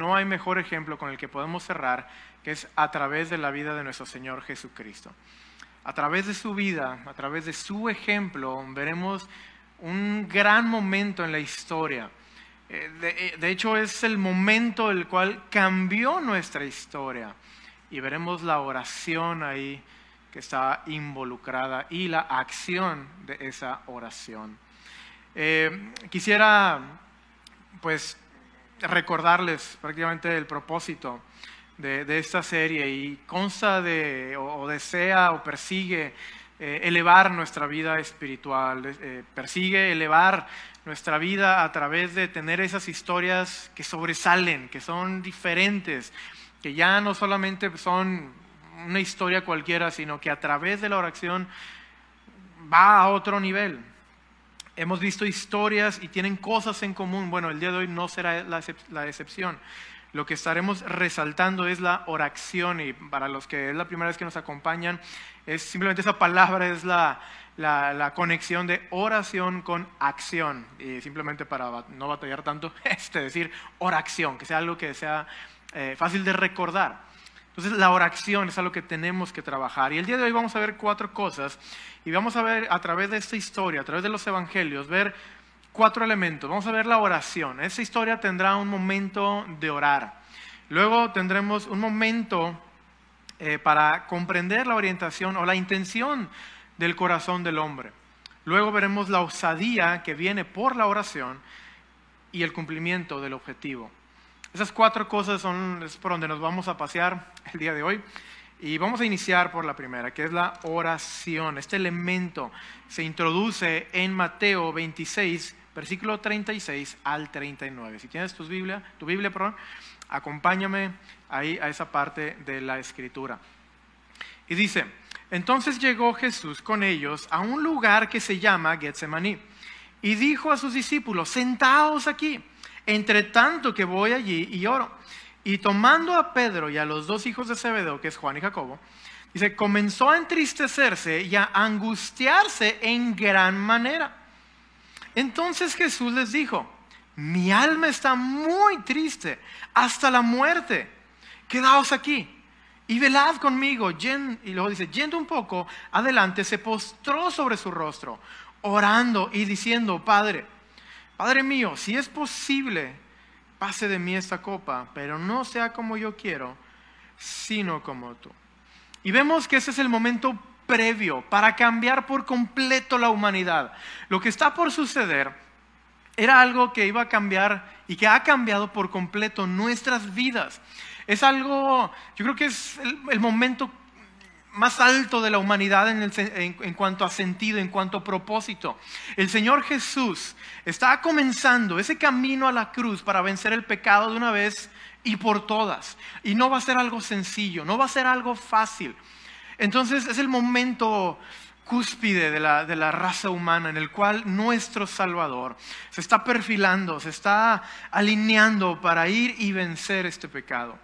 no hay mejor ejemplo con el que podemos cerrar que es a través de la vida de nuestro Señor Jesucristo. A través de su vida, a través de su ejemplo, veremos un gran momento en la historia. Eh, de, de hecho, es el momento el cual cambió nuestra historia. Y veremos la oración ahí que está involucrada y la acción de esa oración. Eh, quisiera pues recordarles prácticamente el propósito de, esta serie y consta de o, desea o persigue eh, elevar nuestra vida espiritual, eh, persigue elevar nuestra vida a través de tener esas historias que sobresalen, que son diferentes, que ya no solamente son una historia cualquiera, sino que a través de la oración va a otro nivel. Hemos visto historias y tienen cosas en común. Bueno, el día de hoy no será la, excepción. Lo que estaremos resaltando es la oración y para los que es la primera vez que nos acompañan, es simplemente esa palabra es la, la, conexión de oración con acción. Y simplemente para no batallar tanto, este, decir oración, que sea algo que sea eh, fácil de recordar. Entonces la oración es algo que tenemos que trabajar. Y el día de hoy vamos a ver cuatro cosas y vamos a ver a través de esta historia, a través de los evangelios, ver cuatro elementos. Vamos a ver la oración. Esa historia tendrá un momento de orar. Luego tendremos un momento eh, para comprender la orientación o la intención del corazón del hombre. Luego veremos la osadía que viene por la oración y el cumplimiento del objetivo. Esas cuatro cosas son por donde nos vamos a pasear el día de hoy. Y vamos a iniciar por la primera, que es la oración. Este elemento se introduce en Mateo 26, versículo 36 al 39. Si tienes tu Biblia, tu Biblia, perdón, acompáñame ahí a esa parte de la escritura. Y dice, entonces llegó Jesús con ellos a un lugar que se llama Getsemaní y dijo a sus discípulos, sentaos aquí entre tanto que voy allí y oro. Y tomando a Pedro y a los dos hijos de Zebedeo, que es Juan y Jacobo, dice, comenzó a entristecerse y a angustiarse en gran manera. Entonces Jesús les dijo, mi alma está muy triste hasta la muerte. Quedaos aquí y velad conmigo. Y luego dice, yendo un poco adelante, se postró sobre su rostro, orando y diciendo, Padre, Padre mío, si es posible, pase de mí esta copa, pero no sea como yo quiero, sino como tú. Y vemos que ese es el momento previo para cambiar por completo la humanidad. Lo que está por suceder era algo que iba a cambiar y que ha cambiado por completo nuestras vidas. Es algo, yo creo que es el, el momento más alto de la humanidad en, cuanto a sentido, en cuanto a propósito. El Señor Jesús está comenzando ese camino a la cruz para vencer el pecado de una vez y por todas. Y no va a ser algo sencillo, no va a ser algo fácil. Entonces es el momento cúspide de la, de la, raza humana en el cual nuestro Salvador se está perfilando, se está alineando para ir y vencer este pecado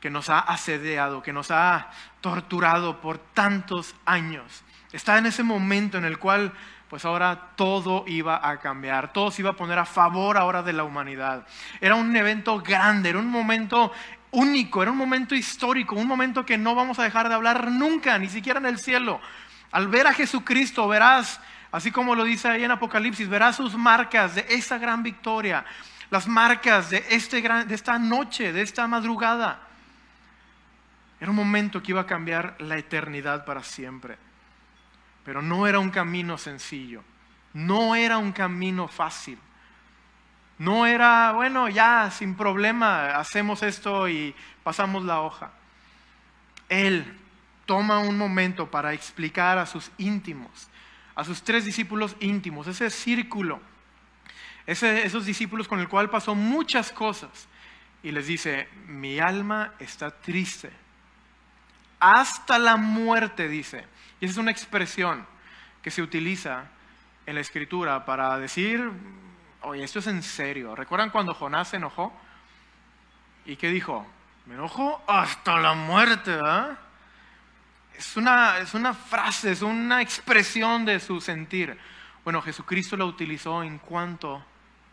que nos ha asediado, que nos ha torturado por tantos años. Está en ese momento en el cual pues ahora todo iba a cambiar, todo se iba a poner a favor ahora de la humanidad. Era un evento grande, era un momento único, era un momento histórico, un momento que no vamos a dejar de hablar nunca, ni siquiera en el cielo. Al ver a Jesucristo verás, así como lo dice ahí en Apocalipsis, verás sus marcas de esa gran victoria, las marcas de, este de esta noche, de esta madrugada. Era un momento que iba a cambiar la eternidad para siempre. Pero no era un camino sencillo. No era un camino fácil. No era, bueno, ya sin problema hacemos esto y pasamos la hoja. Él toma un momento para explicar a sus íntimos, a sus tres discípulos íntimos, ese círculo, esos discípulos con el cual pasó muchas cosas. Y les dice, mi alma está triste hasta la muerte, dice. Y esa es una expresión que se utiliza en la escritura para decir, oye, esto es en serio. ¿Recuerdan cuando Jonás se enojó? ¿Y qué dijo? Me enojo hasta la muerte. Es una, es una frase, es una expresión de su sentir. Bueno, Jesucristo la utilizó en cuanto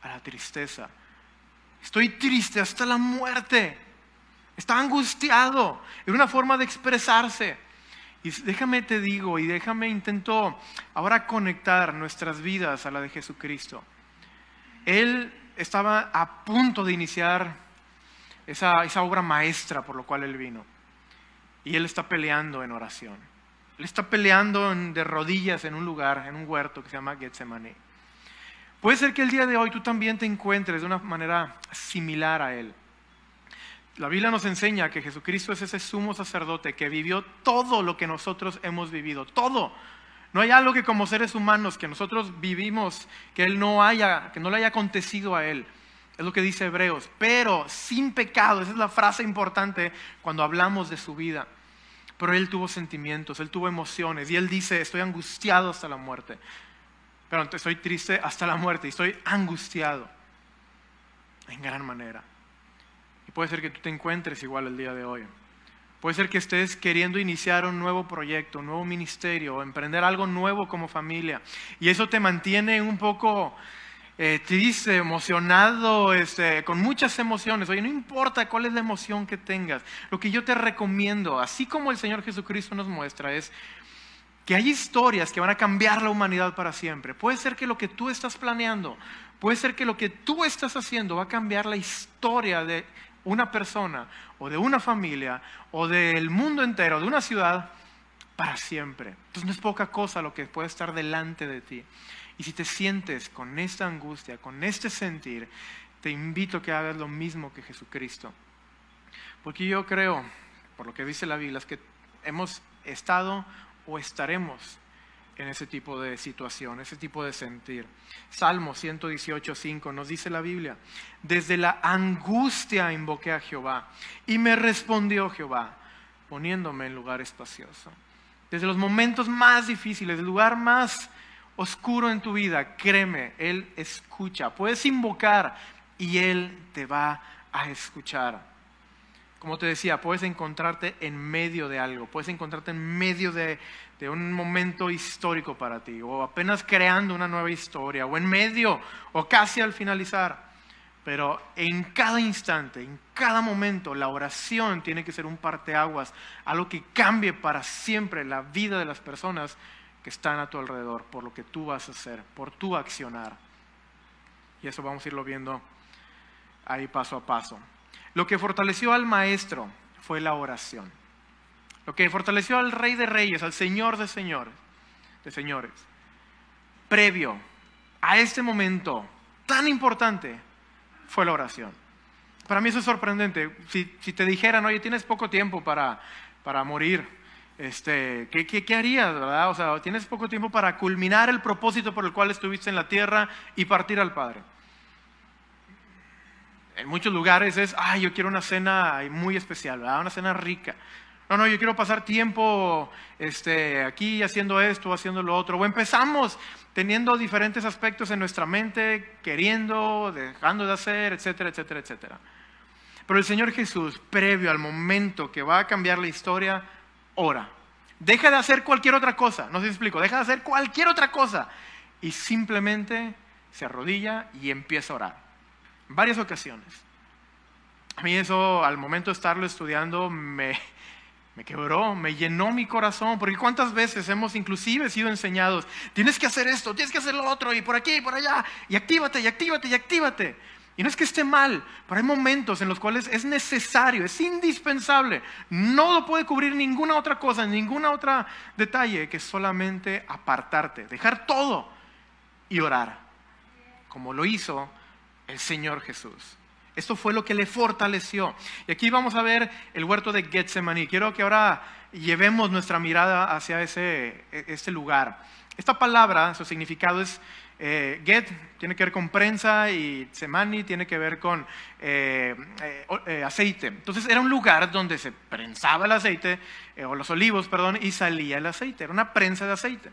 a la tristeza. estoy triste hasta la muerte. Estaba angustiado. Era una forma de expresarse. Y déjame te digo y déjame intento ahora conectar nuestras vidas a la de Jesucristo. Él estaba a punto de iniciar esa, esa obra maestra por lo cual él vino. Y él está peleando en oración. Él está peleando de rodillas en un lugar, en un huerto que se llama Getsemaní. Puede ser que el día de hoy tú también te encuentres de una manera similar a él. La Biblia nos enseña que Jesucristo es ese sumo sacerdote que vivió todo lo que nosotros hemos vivido, todo. No hay algo que como seres humanos que nosotros vivimos que él no haya, que no le haya acontecido a él. Es lo que dice Hebreos, pero sin pecado, esa es la frase importante cuando hablamos de su vida. Pero él tuvo sentimientos, él tuvo emociones y él dice, estoy angustiado hasta la muerte. Pero estoy triste hasta la muerte y estoy angustiado en gran manera. Puede ser que tú te encuentres igual el día de hoy. Puede ser que estés queriendo iniciar un nuevo proyecto, un nuevo ministerio, o emprender algo nuevo como familia. Y eso te mantiene un poco eh, triste, emocionado, este, con muchas emociones. Oye, no importa cuál es la emoción que tengas. Lo que yo te recomiendo, así como el Señor Jesucristo nos muestra, es que hay historias que van a cambiar la humanidad para siempre. Puede ser que lo que tú estás planeando, puede ser que lo que tú estás haciendo va a cambiar la historia de una persona o de una familia o del mundo entero, de una ciudad, para siempre. Entonces no es poca cosa lo que puede estar delante de ti. Y si te sientes con esta angustia, con este sentir, te invito a que hagas lo mismo que Jesucristo. Porque yo creo, por lo que dice la Biblia, es que hemos estado o estaremos en ese tipo de situación, ese tipo de sentir. Salmo 118.5 nos dice la Biblia, desde la angustia invoqué a Jehová y me respondió Jehová, poniéndome en lugar espacioso. Desde los momentos más difíciles, el lugar más oscuro en tu vida, créeme, Él escucha. Puedes invocar y Él te va a escuchar como te decía, puedes encontrarte en medio de algo, puedes encontrarte en medio de, un momento histórico para ti, o apenas creando una nueva historia, o en medio, o casi al finalizar. Pero en cada instante, en cada momento, la oración tiene que ser un parteaguas, algo que cambie para siempre la vida de las personas que están a tu alrededor, por lo que tú vas a hacer, por tu accionar. Y eso vamos a irlo viendo ahí paso a paso. Lo que fortaleció al maestro fue la oración. Lo que fortaleció al rey de reyes, al señor de señores, de señores, previo a este momento tan importante, fue la oración. Para mí eso es sorprendente. Si, te dijeran, oye, tienes poco tiempo para, para morir, este, ¿qué, qué, qué harías, verdad? O sea, tienes poco tiempo para culminar el propósito por el cual estuviste en la tierra y partir al Padre en muchos lugares es, ay, yo quiero una cena muy especial, una cena rica. No, no, yo quiero pasar tiempo este, aquí haciendo esto, haciendo lo otro. O empezamos teniendo diferentes aspectos en nuestra mente, queriendo, dejando de hacer, etcétera, etcétera, etcétera. Pero el Señor Jesús, previo al momento que va a cambiar la historia, ora. Deja de hacer cualquier otra cosa, no si explico, deja de hacer cualquier otra cosa y simplemente se arrodilla y empieza a orar varias ocasiones. A mí eso, al momento de estarlo estudiando, me, me quebró, me llenó mi corazón, porque cuántas veces hemos inclusive sido enseñados, tienes que hacer esto, tienes que hacer lo otro, y por aquí, y por allá, y actívate, y actívate, y actívate. Y no es que esté mal, pero hay momentos en los cuales es necesario, es indispensable. No lo puede cubrir ninguna otra cosa, ninguna otra detalle que solamente apartarte, dejar todo y orar, como lo hizo el Señor Jesús. Esto fue lo que le fortaleció. Y aquí vamos a ver el huerto de Getsemaní. Quiero que ahora llevemos nuestra mirada hacia ese, este lugar. Esta palabra, su significado es eh, get, tiene que ver con prensa y semani tiene que ver con eh, eh, aceite. Entonces era un lugar donde se prensaba el aceite, o los olivos, perdón, y salía el aceite. Era una prensa de aceite.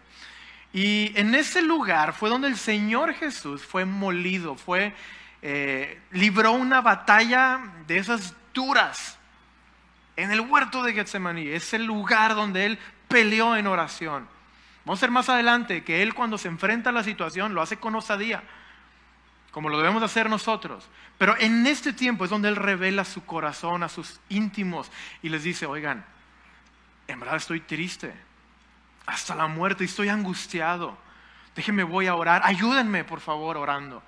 Y en ese lugar fue donde el Señor Jesús fue molido, fue eh, libró una batalla de esas duras en el huerto de Getsemaní. Es el lugar donde él peleó en oración. Vamos a ver más adelante que él cuando se enfrenta a la situación lo hace con osadía, como lo debemos hacer nosotros. Pero en este tiempo es donde Él revela su corazón a sus íntimos y les dice, oigan, en verdad estoy triste, hasta la muerte, estoy angustiado. Déjenme, voy a orar, ayúdenme por favor orando.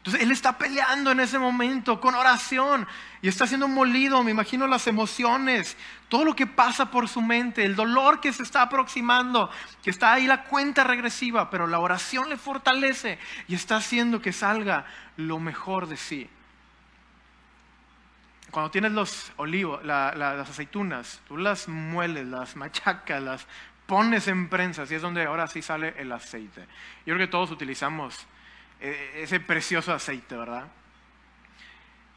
Entonces Él está peleando en ese momento con oración y está siendo molido, me imagino las emociones, todo lo que pasa por su mente, el dolor que se está aproximando, que está ahí la cuenta regresiva, pero la oración le fortalece y está haciendo que salga lo mejor de sí. Cuando tienes los olivos, las aceitunas, tú las mueles, las machacas, las pones en prensas y es donde ahora sí sale el aceite. Yo creo que todos utilizamos ese precioso aceite, ¿verdad?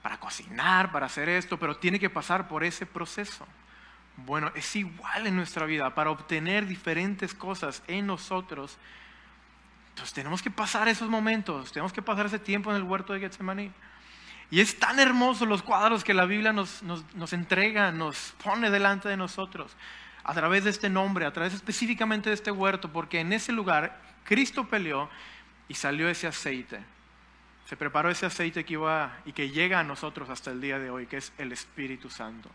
Para cocinar, para hacer esto, pero tiene que pasar por ese proceso. Bueno, es igual en nuestra vida, para obtener diferentes cosas en nosotros. Entonces tenemos que pasar esos momentos, tenemos que pasar ese tiempo en el huerto de Getsemaní. Y es tan hermoso los cuadros que la Biblia nos, nos, entrega, nos pone delante de nosotros, a través de este nombre, a través específicamente de este huerto, porque en ese lugar Cristo peleó y salió ese aceite. Se preparó ese aceite que iba y que llega a nosotros hasta el día de hoy, que es el Espíritu Santo.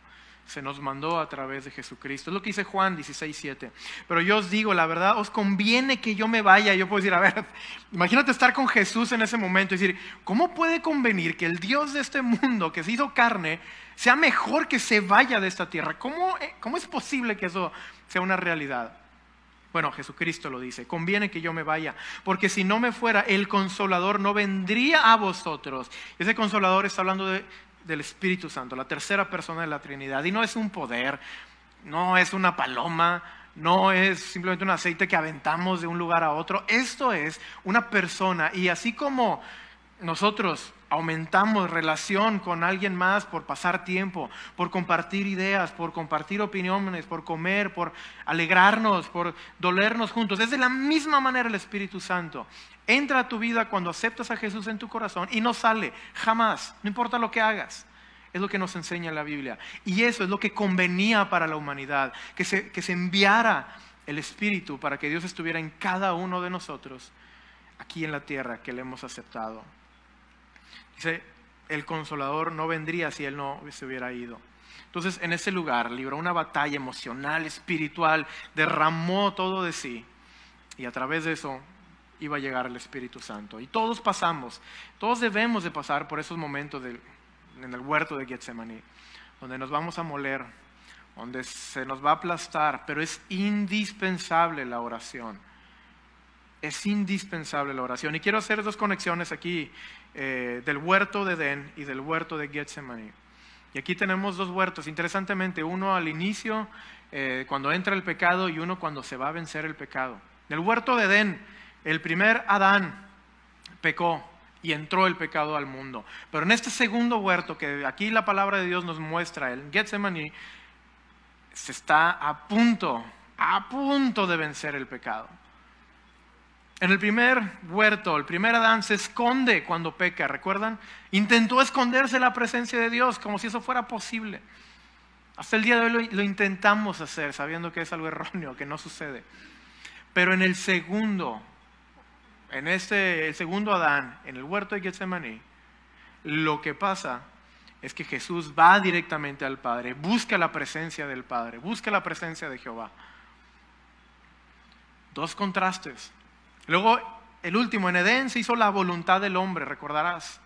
Se nos mandó a través de Jesucristo. Es lo que dice Juan 16, 7. Pero yo os digo, la verdad, os conviene que yo me vaya. Yo puedo decir, a ver, imagínate estar con Jesús en ese momento y decir, ¿cómo puede convenir que el Dios de este mundo, que se hizo carne, sea mejor que se vaya de esta tierra? ¿Cómo, cómo es posible que eso sea una realidad? Bueno, Jesucristo lo dice, conviene que yo me vaya, porque si no me fuera, el consolador no vendría a vosotros. Ese consolador está hablando del Espíritu Santo, la tercera persona de la Trinidad, y no es un poder, no es una paloma, no es simplemente un aceite que aventamos de un lugar a otro, esto es una persona, y así como nosotros aumentamos relación con alguien más por pasar tiempo, por compartir ideas, por compartir opiniones, por comer, por alegrarnos, por dolernos juntos. Es de la misma manera el Espíritu Santo. Entra a tu vida cuando aceptas a Jesús en tu corazón y no sale jamás, no importa lo que hagas. Es lo que nos enseña la Biblia. Y eso es lo que convenía para la humanidad, que se, que se enviara el Espíritu para que Dios estuviera en cada uno de nosotros aquí en la tierra que le hemos aceptado. Dice, el consolador no vendría si él no se hubiera ido. Entonces, en ese lugar libró una batalla emocional, espiritual, derramó todo de sí. Y a través de eso iba a llegar el Espíritu Santo. Y todos pasamos, todos debemos de pasar por esos momentos en el huerto de Getsemaní, donde nos vamos a moler, donde se nos va a aplastar, pero es indispensable la oración. Es indispensable la oración. Y quiero hacer dos conexiones aquí eh, del huerto de Edén y del huerto de Getsemaní. Y aquí tenemos dos huertos, interesantemente, uno al inicio, eh, cuando entra el pecado, y uno cuando se va a vencer el pecado. En el huerto de Edén, el primer Adán pecó y entró el pecado al mundo. Pero en este segundo huerto, que aquí la palabra de Dios nos muestra, el Getsemaní, se está a punto, a punto de vencer el pecado. En el primer huerto, el primer Adán se esconde cuando peca, ¿recuerdan? Intentó esconderse de la presencia de Dios como si eso fuera posible. Hasta el día de hoy lo, intentamos hacer sabiendo que es algo erróneo, que no sucede. Pero en el segundo, en este, el segundo Adán, en el huerto de Getsemaní, lo que pasa es que Jesús va directamente al Padre, busca la presencia del Padre, busca la presencia de Jehová. Dos contrastes. Luego, el último, en Edén se hizo la voluntad del hombre, recordarás.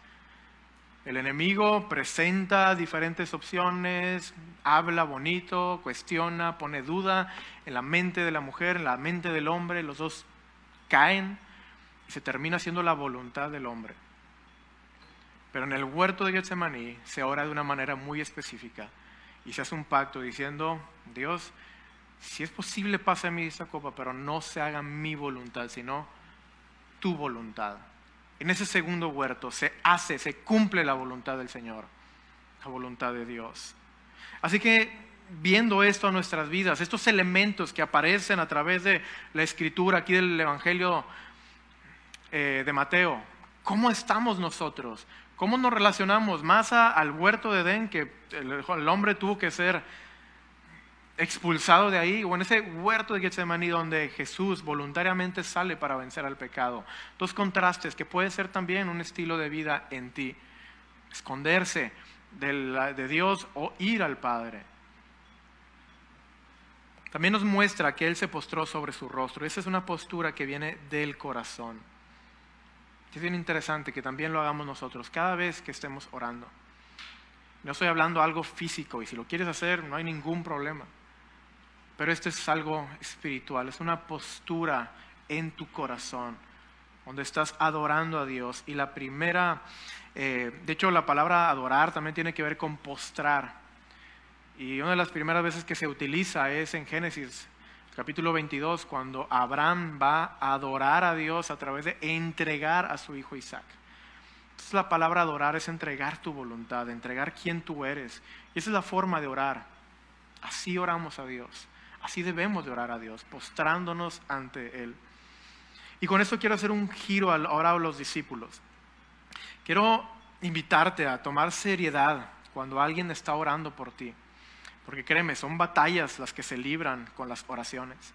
El enemigo presenta diferentes opciones, habla bonito, cuestiona, pone duda en la mente de la mujer, en la mente del hombre, los dos caen y se termina siendo la voluntad del hombre. Pero en el huerto de Getsemaní se ora de una manera muy específica y se hace un pacto diciendo, Dios, si es posible, pase a mí esta copa, pero no se haga mi voluntad, sino tu voluntad. En ese segundo huerto se hace, se cumple la voluntad del Señor, la voluntad de Dios. Así que viendo esto a nuestras vidas, estos elementos que aparecen a través de la escritura aquí del Evangelio eh, de Mateo, ¿cómo estamos nosotros? ¿Cómo nos relacionamos más al huerto de Edén que el hombre tuvo que ser expulsado de ahí, o en ese huerto de Getsemaní donde Jesús voluntariamente sale para vencer al pecado. Dos contrastes que puede ser también un estilo de vida en ti. Esconderse de, Dios o ir al Padre. También nos muestra que Él se postró sobre su rostro. Esa es una postura que viene del corazón. Es bien interesante que también lo hagamos nosotros cada vez que estemos orando. No estoy hablando algo físico y si lo quieres hacer no hay ningún problema. Pero esto es algo espiritual, es una postura en tu corazón, donde estás adorando a Dios. Y la primera, eh, de hecho la palabra adorar también tiene que ver con postrar. Y una de las primeras veces que se utiliza es en Génesis capítulo 22, cuando Abraham va a adorar a Dios a través de entregar a su hijo Isaac. Entonces la palabra adorar es entregar tu voluntad, entregar quién tú eres. Y esa es la forma de orar. Así oramos a Dios. Así debemos de orar a Dios, postrándonos ante Él. Y con esto quiero hacer un giro ahora a los discípulos. Quiero invitarte a tomar seriedad cuando alguien está orando por ti. Porque créeme, son batallas las que se libran con las oraciones.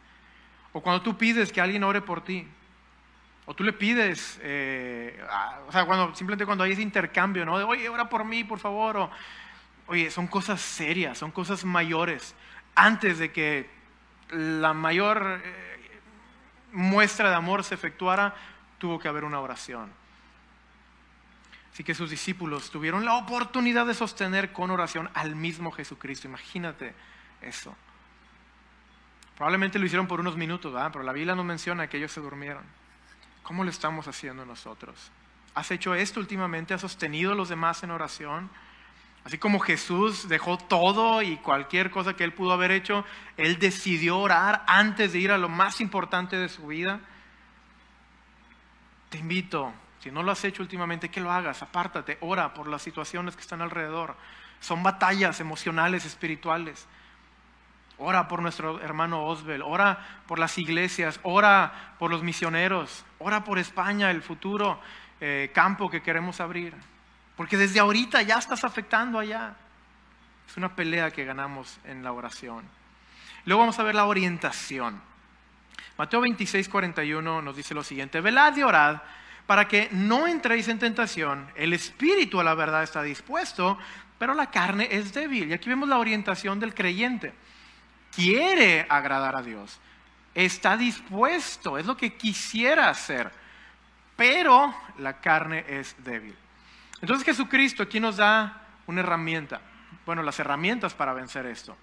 O cuando tú pides que alguien ore por ti. O tú le pides, eh, o sea, simplemente cuando hay ese intercambio, ¿no? De, oye, ora por mí, por favor. Oye, son cosas serias, son cosas mayores. Antes de que la mayor eh, muestra de amor se efectuara, tuvo que haber una oración. Así que sus discípulos tuvieron la oportunidad de sostener con oración al mismo Jesucristo. Imagínate eso. Probablemente lo hicieron por unos minutos, pero la Biblia no menciona que ellos se durmieron. ¿Cómo lo estamos haciendo nosotros? ¿Has hecho esto últimamente? ¿Has sostenido a los demás en oración? Así como Jesús dejó todo y cualquier cosa que él pudo haber hecho, él decidió orar antes de ir a lo más importante de su vida. Te invito, si no lo has hecho últimamente, que lo hagas, apártate, ora por las situaciones que están alrededor. Son batallas emocionales, espirituales. Ora por nuestro hermano Osbel, ora por las iglesias, ora por los misioneros, ora por España, el futuro eh, campo que queremos abrir. Porque desde ahorita ya estás afectando allá. Es una pelea que ganamos en la oración. Luego vamos a ver la orientación. Mateo 26, 41 nos dice lo siguiente, velad y orad para que no entréis en tentación. El espíritu a la verdad está dispuesto, pero la carne es débil. Y aquí vemos la orientación del creyente. Quiere agradar a Dios. Está dispuesto, es lo que quisiera hacer, pero la carne es débil. Entonces Jesucristo aquí nos da una herramienta, bueno, las herramientas para vencer esto.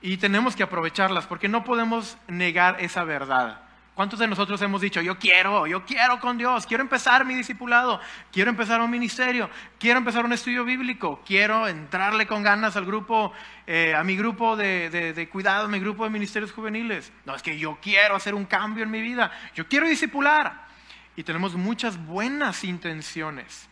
Y tenemos que aprovecharlas porque no podemos negar esa verdad. ¿Cuántos de nosotros hemos dicho, yo quiero, yo quiero con Dios, quiero empezar mi discipulado, quiero empezar un ministerio, quiero empezar un estudio bíblico, quiero entrarle con ganas al grupo, eh, a mi grupo de, de, cuidado, mi grupo de ministerios juveniles? No, es que yo quiero hacer un cambio en mi vida, yo quiero discipular. Y tenemos muchas buenas intenciones,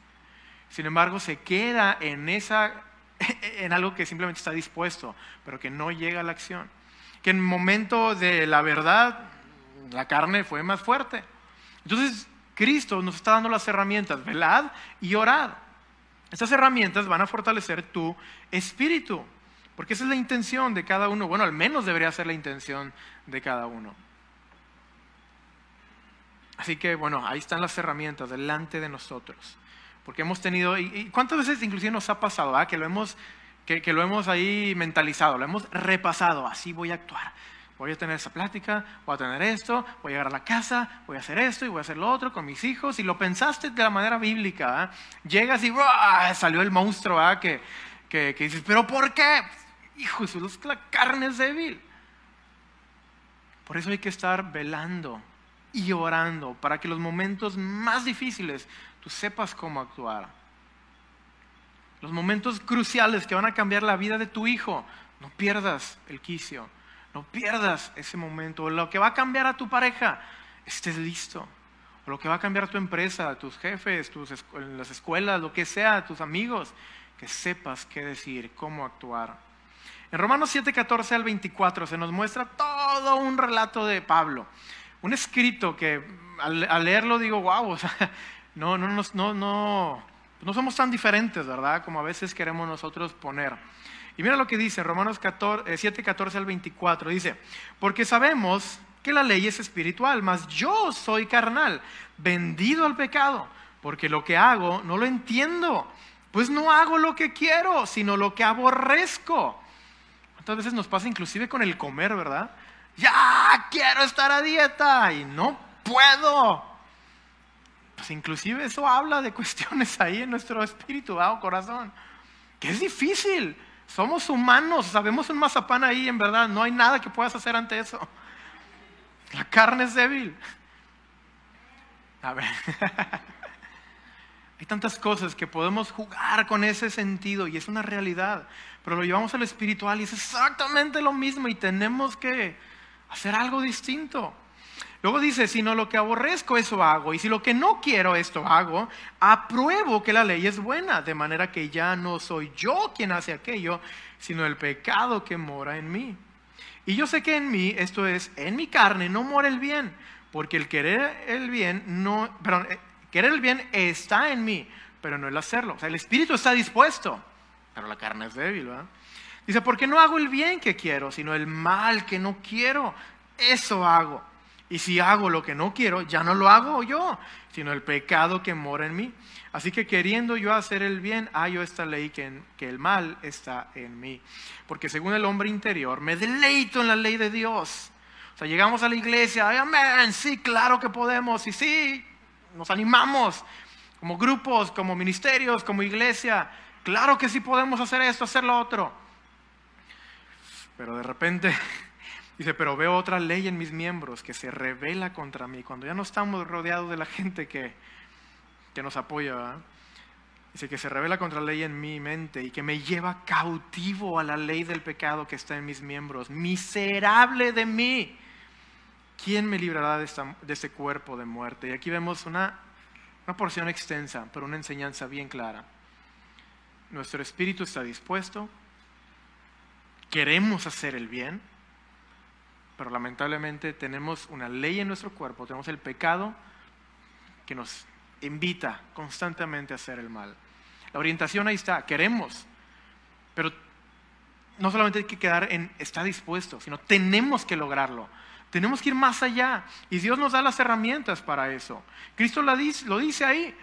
sin embargo, se queda en, esa, en algo que simplemente está dispuesto, pero que no llega a la acción. Que en el momento de la verdad, la carne fue más fuerte. Entonces, Cristo nos está dando las herramientas, velad y orad. Estas herramientas van a fortalecer tu espíritu, porque esa es la intención de cada uno. Bueno, al menos debería ser la intención de cada uno. Así que, bueno, ahí están las herramientas delante de nosotros. Porque hemos tenido, y, cuántas veces inclusive nos ha pasado, ah, que, lo hemos, que, lo hemos ahí mentalizado, lo hemos repasado, así voy a actuar. Voy a tener esa plática, voy a tener esto, voy a llegar a la casa, voy a hacer esto y voy a hacer lo otro con mis hijos. Y lo pensaste de la manera bíblica. Ah, llegas y salió el monstruo ah, que, que, que, dices, ¿pero por qué? Hijo, la carne es débil. Por eso hay que estar velando y orando para que los momentos más difíciles tú sepas cómo actuar. Los momentos cruciales que van a cambiar la vida de tu hijo, no pierdas el quicio, no pierdas ese momento. Lo que va a cambiar a tu pareja, estés listo. O lo que va a cambiar a tu empresa, tus jefes, tus, las escuelas, lo que sea, tus amigos, que sepas qué decir, cómo actuar. En Romanos 7, 14 al 24 se nos muestra todo un relato de Pablo. Un escrito que al, al leerlo digo, wow, o sea, no, no, no, no, no somos tan diferentes, ¿verdad? Como a veces queremos nosotros poner. Y mira lo que dice Romanos 7, 14 eh, al 24. Dice, porque sabemos que la ley es espiritual, mas yo soy carnal, vendido al pecado, porque lo que hago no lo entiendo, pues no hago lo que quiero, sino lo que aborrezco. ¿Cuántas veces nos pasa inclusive con el comer, verdad? Ya quiero estar a dieta y no puedo. Pues inclusive eso habla de cuestiones ahí en nuestro espíritu o corazón, que es difícil. Somos humanos, sabemos un mazapán ahí, en verdad, no hay nada que puedas hacer ante eso. La carne es débil. A ver, hay tantas cosas que podemos jugar con ese sentido y es una realidad, pero lo llevamos al espiritual y es exactamente lo mismo y tenemos que hacer algo distinto. Luego dice, si no lo que aborrezco, eso hago. Y si lo que no quiero, esto hago, apruebo que la ley es buena, de manera que ya no soy yo quien hace aquello, sino el pecado que mora en mí. Y yo sé que en mí, esto es, en mi carne, no mora el bien, porque el querer el bien, no, perdón, eh, querer el bien está en mí, pero no el hacerlo. O sea, el espíritu está dispuesto, pero la carne es débil, ¿verdad? Dice, porque no hago el bien que quiero, sino el mal que no quiero, eso hago. Y si hago lo que no quiero, ya no lo hago yo, sino el pecado que mora en mí. Así que queriendo yo hacer el bien, hallo esta ley que, que el mal está en mí. Porque según el hombre interior, me deleito en la ley de Dios. O sea, llegamos a la iglesia, amén, sí, claro que podemos, y sí, nos animamos como grupos, como ministerios, como iglesia. Claro que sí podemos hacer esto, hacer lo otro. Pero de repente Dice, pero veo otra ley en mis miembros que se revela contra mí. Cuando ya no estamos rodeados de la gente que, que nos apoya, dice que se revela contra la ley en mi mente y que me lleva cautivo a la ley del pecado que está en mis miembros. Miserable de mí. ¿Quién me librará de, esta, de este cuerpo de muerte? Y aquí vemos una, una porción extensa, pero una enseñanza bien clara. Nuestro espíritu está dispuesto, queremos hacer el bien, pero lamentablemente tenemos una ley en nuestro cuerpo, tenemos el pecado que nos invita constantemente a hacer el mal. La orientación ahí está, queremos, pero no solamente hay que quedar en está dispuesto, sino tenemos que lograrlo. Tenemos que ir más allá y Dios nos da las herramientas para eso. Cristo lo dice, lo dice ahí.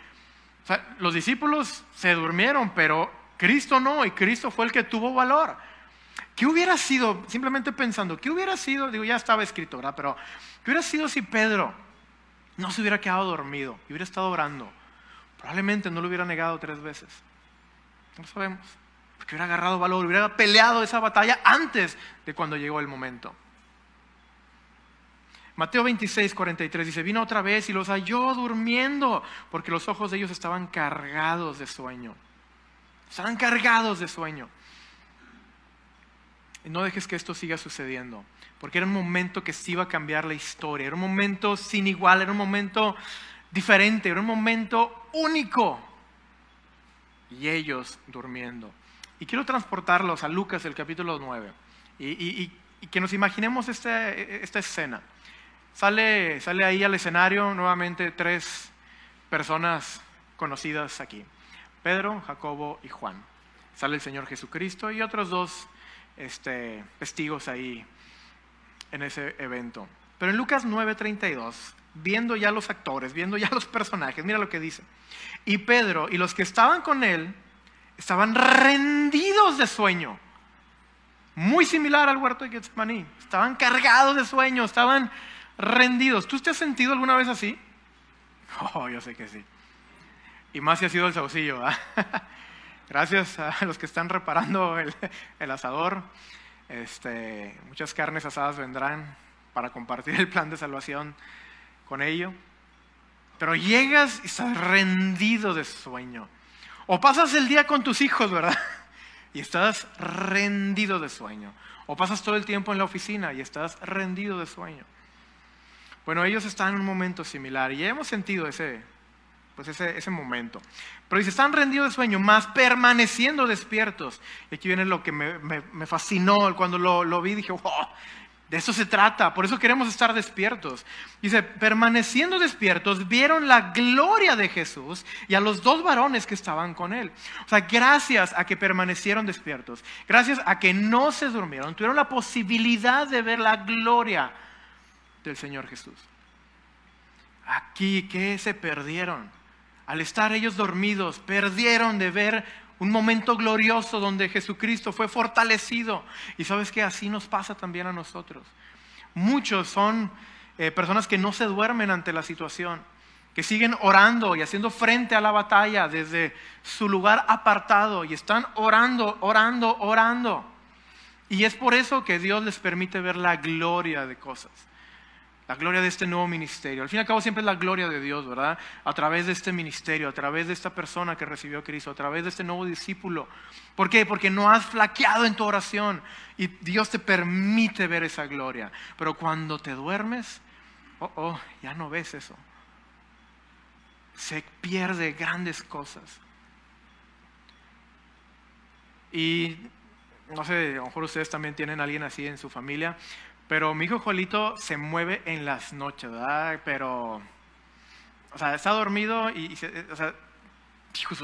los discípulos se durmieron, pero Cristo no, y Cristo fue el que tuvo valor. ¿Qué hubiera sido, simplemente pensando, qué hubiera sido, digo, ya estaba escrito, ¿verdad? Pero, ¿qué hubiera sido si Pedro no se hubiera quedado dormido y hubiera estado orando? Probablemente no lo hubiera negado tres veces. No sabemos. Porque hubiera agarrado valor, hubiera peleado esa batalla antes de cuando llegó el momento. Mateo 26, 43 dice, vino otra vez y los halló durmiendo, porque los ojos de ellos estaban cargados de sueño. Estaban cargados de sueño. No dejes que esto siga sucediendo, porque era un momento que se iba a cambiar la historia, era un momento sin igual, era un momento diferente, era un momento único. Y ellos durmiendo. Y quiero transportarlos a Lucas, el capítulo 9, y, que nos imaginemos este, esta escena. Sale, sale ahí al escenario nuevamente tres personas conocidas aquí. Pedro, Jacobo y Juan. Sale el Señor Jesucristo y otros dos este, testigos ahí en ese evento. Pero en Lucas 9:32, viendo ya los actores, viendo ya los personajes, mira lo que dice. Y Pedro y los que estaban con él estaban rendidos de sueño. Muy similar al huerto de Getsemaní. Estaban cargados de sueño, estaban rendidos. ¿Tú te has sentido alguna vez así? Oh, yo sé que sí. Y más si ha sido el saucillo. Gracias a los que están reparando el, asador. Este, muchas carnes asadas vendrán para compartir el plan de salvación con ello. Pero llegas y estás rendido de sueño. O pasas el día con tus hijos, ¿verdad? Y estás rendido de sueño. O pasas todo el tiempo en la oficina y estás rendido de sueño. Bueno, ellos están en un momento similar y hemos sentido ese, pues ese, ese momento. Pero dice, están rendidos de sueño, más permaneciendo despiertos. Y aquí viene lo que me, me, fascinó cuando lo, lo, vi, dije, wow, De eso se trata, por eso queremos estar despiertos. Dice, permaneciendo despiertos, vieron la gloria de Jesús y a los dos varones que estaban con él. O sea, gracias a que permanecieron despiertos, gracias a que no se durmieron, tuvieron la posibilidad de ver la gloria del Señor Jesús. Aquí, ¿qué se perdieron? Al estar ellos dormidos, perdieron de ver un momento glorioso donde Jesucristo fue fortalecido. Y sabes que así nos pasa también a nosotros. Muchos son eh, personas que no se duermen ante la situación, que siguen orando y haciendo frente a la batalla desde su lugar apartado y están orando, orando, orando. Y es por eso que Dios les permite ver la gloria de cosas la gloria de este nuevo ministerio. Al fin y al cabo siempre es la gloria de Dios, ¿verdad? A través de este ministerio, a través de esta persona que recibió a Cristo, a través de este nuevo discípulo. ¿Por qué? Porque no has flaqueado en tu oración y Dios te permite ver esa gloria. Pero cuando te duermes, oh, oh, ya no ves eso. Se pierde grandes cosas. Y no sé, a lo mejor ustedes también tienen a alguien así en su familia. Pero mi hijo Jolito se mueve en las noches, ¿verdad? Pero, o sea, está dormido y, se, o sea,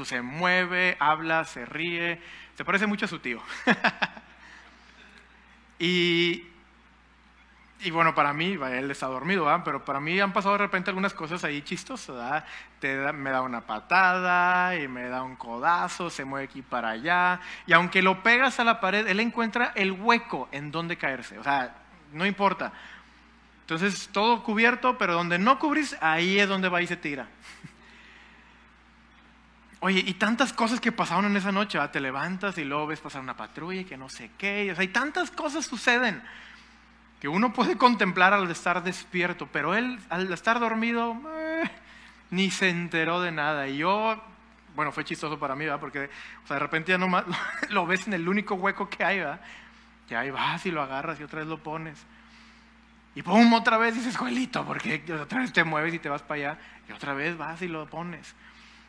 se mueve, habla, se ríe, se parece mucho a su tío. y, y bueno, para mí, él está dormido, ¿verdad? Pero para mí han pasado de repente algunas cosas ahí chistosas, ¿verdad? Te me da una patada y me da un codazo, se mueve aquí para allá. Y aunque lo pegas a la pared, él encuentra el hueco en donde caerse. O sea, no importa. Entonces, todo cubierto, pero donde no cubrís, ahí es donde va y se tira. Oye, y tantas cosas que pasaron en esa noche, te levantas y luego ves pasar una patrulla y que no sé qué, o sea, y tantas cosas suceden que uno puede contemplar al estar despierto, pero él al estar dormido eh, ni se enteró de nada. Y yo, bueno, fue chistoso para mí, ¿verdad? Porque de repente ya nomás lo ves en el único hueco que hay, ¿verdad? Y ahí vas y lo agarras y otra vez lo pones. Y pum, otra vez dices, Joelito, porque otra vez te mueves y te vas para allá. Y otra vez vas y lo pones.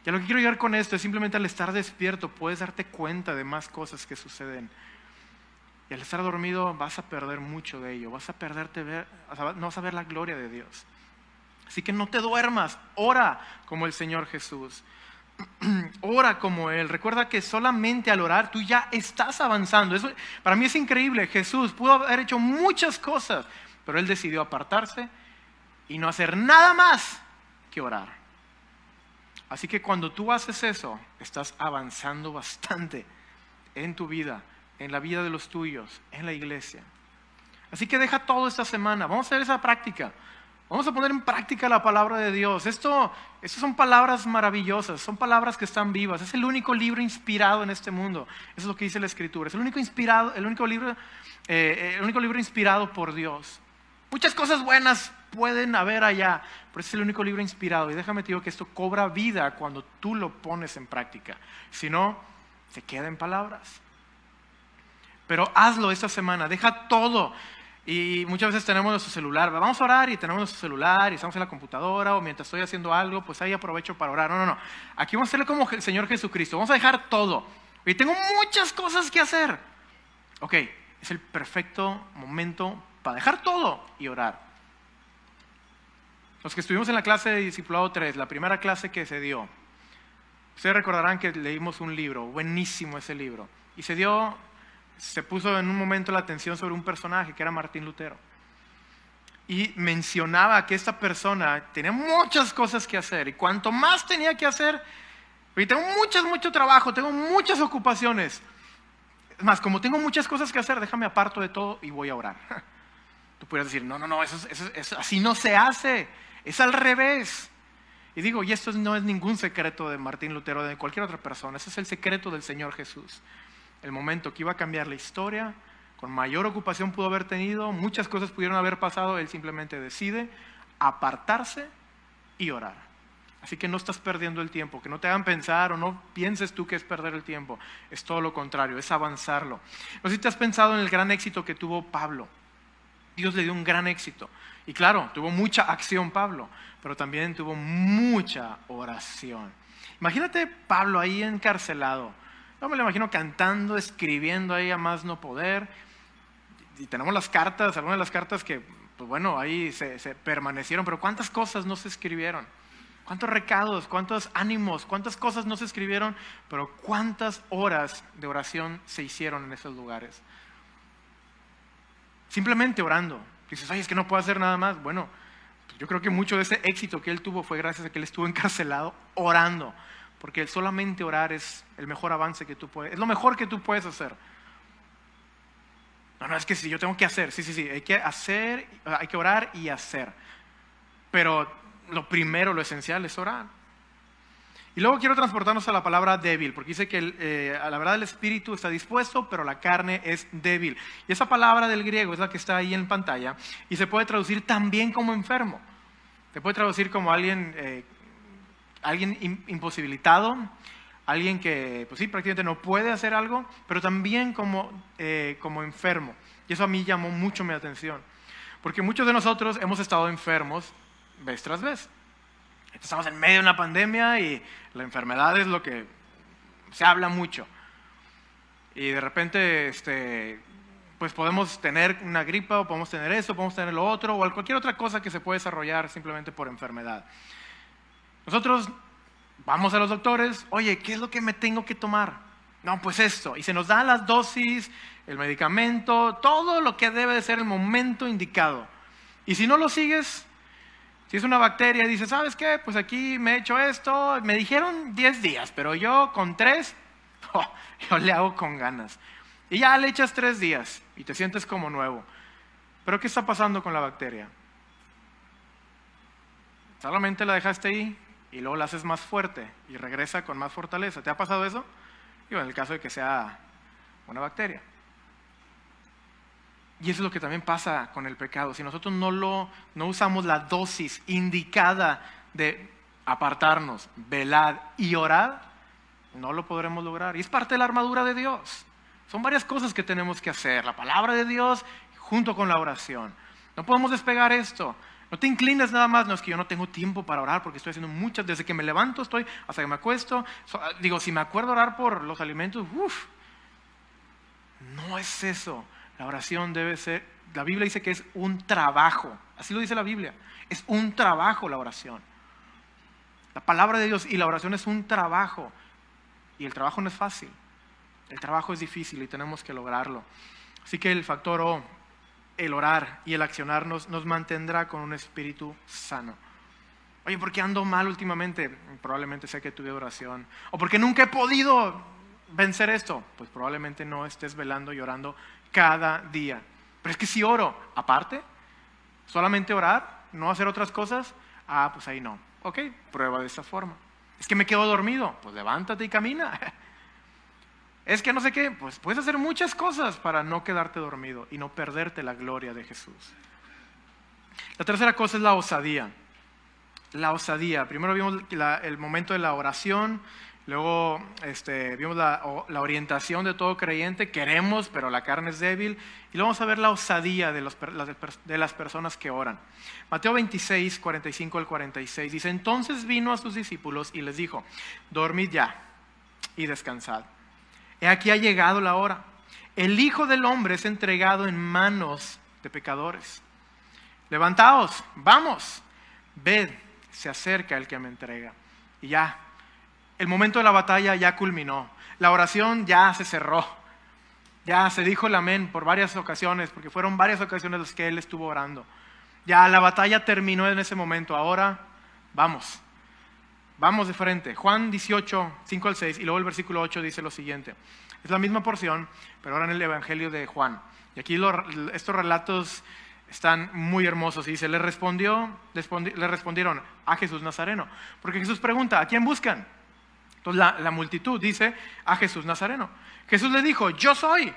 Y a lo que quiero llegar con esto es simplemente al estar despierto puedes darte cuenta de más cosas que suceden. Y al estar dormido vas a perder mucho de ello. Vas a perderte ver, no vas a ver la gloria de Dios. Así que no te duermas, ora como el Señor Jesús. ora como Él. Recuerda que solamente al orar tú ya estás avanzando. Eso para mí es increíble. Jesús pudo haber hecho muchas cosas, pero Él decidió apartarse y no hacer nada más que orar. Así que cuando tú haces eso, estás avanzando bastante en tu vida, en la vida de los tuyos, en la iglesia. Así que deja todo esta semana. Vamos a hacer esa práctica. Vamos a poner en práctica la palabra de Dios. Esto, estas son palabras maravillosas, son palabras que están vivas. Es el único libro inspirado en este mundo. Eso es lo que dice la Escritura. Es el único, inspirado, el único, libro, eh, el único libro inspirado por Dios. Muchas cosas buenas pueden haber allá, pero es el único libro inspirado. Y déjame te digo que esto cobra vida cuando tú lo pones en práctica. Si no, se queda en palabras. Pero hazlo esta semana, deja todo. Y muchas veces tenemos nuestro celular, vamos a orar y tenemos nuestro celular y estamos en la computadora o mientras estoy haciendo algo, pues ahí aprovecho para orar. No, no, no. Aquí vamos a hacerle como el Señor Jesucristo. Vamos a dejar todo. Y tengo muchas cosas que hacer. Ok, es el perfecto momento para dejar todo y orar. Los que estuvimos en la clase de Discipulado 3, la primera clase que se dio, ustedes recordarán que leímos un libro, buenísimo ese libro. Y se dio se puso en un momento la atención sobre un personaje que era Martín Lutero. Y mencionaba que esta persona tenía muchas cosas que hacer. Y cuanto más tenía que hacer, y tengo mucho, mucho trabajo, tengo muchas ocupaciones. Es más, como tengo muchas cosas que hacer, déjame aparto de todo y voy a orar. Tú puedes decir, no, no, no, eso, eso, así no se hace. Es al revés. Y digo, y esto no es ningún secreto de Martín Lutero, de cualquier otra persona. Ese es el secreto del Señor Jesús el momento que iba a cambiar la historia, con mayor ocupación pudo haber tenido, muchas cosas pudieron haber pasado, él simplemente decide apartarse y orar. Así que no estás perdiendo el tiempo, que no te hagan pensar o no pienses tú que es perder el tiempo, es todo lo contrario, es avanzarlo. No sé si te has pensado en el gran éxito que tuvo Pablo. Dios le dio un gran éxito. Y claro, tuvo mucha acción Pablo, pero también tuvo mucha oración. Imagínate Pablo ahí encarcelado, yo me lo imagino cantando, escribiendo ahí a más no poder. tenemos las cartas, algunas de las cartas que, pues bueno, ahí se, se permanecieron, pero ¿cuántas cosas no se escribieron? ¿Cuántos recados, cuántos ánimos, cuántas cosas no se escribieron, pero cuántas horas de oración se hicieron en esos lugares? Simplemente orando. Dices, ay, es que no puedo hacer nada más. Bueno, yo creo que mucho de ese éxito que él tuvo fue gracias a que él estuvo encarcelado orando. Porque solamente orar es el mejor avance que tú puedes, es lo mejor que tú puedes hacer. No, no, es que si yo tengo que hacer, sí, sí, sí, hay que hacer, hay que orar y hacer. Pero lo primero, lo esencial es orar. Y luego quiero transportarnos a la palabra débil, porque dice que eh, a la verdad el espíritu está dispuesto, pero la carne es débil. Y esa palabra del griego es la que está ahí en pantalla y se puede traducir también como enfermo. Se puede traducir como alguien, eh, alguien imposibilitado, alguien que, pues sí, prácticamente no puede hacer algo, pero también como, eh, como enfermo. Y eso a mí llamó mucho mi atención, porque muchos de nosotros hemos estado enfermos vez tras vez. Estamos en medio de una pandemia y la enfermedad es lo que se habla mucho. Y de repente, este, pues podemos tener una gripa o podemos tener eso, podemos tener lo otro o cualquier otra cosa que se puede desarrollar simplemente por enfermedad. Nosotros vamos a los doctores, oye, ¿qué es lo que me tengo que tomar? No, pues esto. Y se nos da las dosis, el medicamento, todo lo que debe de ser el momento indicado. Y si no lo sigues, si es una bacteria y dices, ¿sabes qué? Pues aquí me he hecho esto, me dijeron 10 días, pero yo con 3, yo le hago con ganas. Y ya le echas 3 días y te sientes como nuevo. Pero ¿qué está pasando con la bacteria? Solamente la dejaste ahí y luego la haces más fuerte y regresa con más fortaleza. ¿Te ha pasado eso? Digo, en el caso de que sea una bacteria. Y eso es lo que también pasa con el pecado. Si nosotros no, lo, no usamos la dosis indicada de apartarnos, velar y orar, no lo podremos lograr. Y es parte de la armadura de Dios. Son varias cosas que tenemos que hacer. La palabra de Dios junto con la oración. No podemos despegar esto. No te inclines nada más, no es que yo no tengo tiempo para orar porque estoy haciendo muchas, desde que me levanto estoy hasta que me acuesto. digo, si me acuerdo orar por los alimentos, uff, no es eso. La oración debe ser, la Biblia dice que es un trabajo, así lo dice la Biblia, es un trabajo la oración. La palabra de Dios y la oración es un trabajo. Y el trabajo no es fácil, el trabajo es difícil y tenemos que lograrlo. Así que el factor O, el orar y el accionarnos, nos mantendrá con un espíritu sano. Oye, ¿por qué ando mal últimamente? Probablemente sea que tuve oración. O porque nunca he podido vencer esto. Pues probablemente no estés velando y orando cada día. Pero es que si oro, aparte, solamente orar, no hacer otras cosas, ah, pues ahí no. Ok, prueba de esta forma. Es que me quedo dormido, pues levántate y camina. Es que no sé qué, pues puedes hacer muchas cosas para no quedarte dormido y no perderte la gloria de Jesús. La tercera cosa es la osadía. La osadía. Primero vimos el momento de la oración, Luego este, vimos la, orientación de todo creyente, queremos, pero la carne es débil. Y luego vamos a ver la osadía de, de las personas que oran. Mateo 26, 45 al 46 dice, entonces vino a sus discípulos y les dijo, dormid ya y descansad. He aquí ha llegado la hora. El Hijo del Hombre es entregado en manos de pecadores. Levantaos, vamos, ved, se acerca el que me entrega. Y ya, el momento de la batalla ya culminó. La oración ya se cerró. Ya se dijo el amén por varias ocasiones, porque fueron varias ocasiones las que él estuvo orando. Ya la batalla terminó en ese momento. Ahora vamos. Vamos de frente. Juan 18, 5 al 6, y luego el versículo 8 dice lo siguiente. Es la misma porción, pero ahora en el Evangelio de Juan. Y aquí estos relatos están muy hermosos. Y dice, le, respondió, le respondieron a Jesús Nazareno. Porque Jesús pregunta, ¿a quién buscan? Entonces la, multitud dice a Jesús Nazareno. Jesús le dijo, yo soy.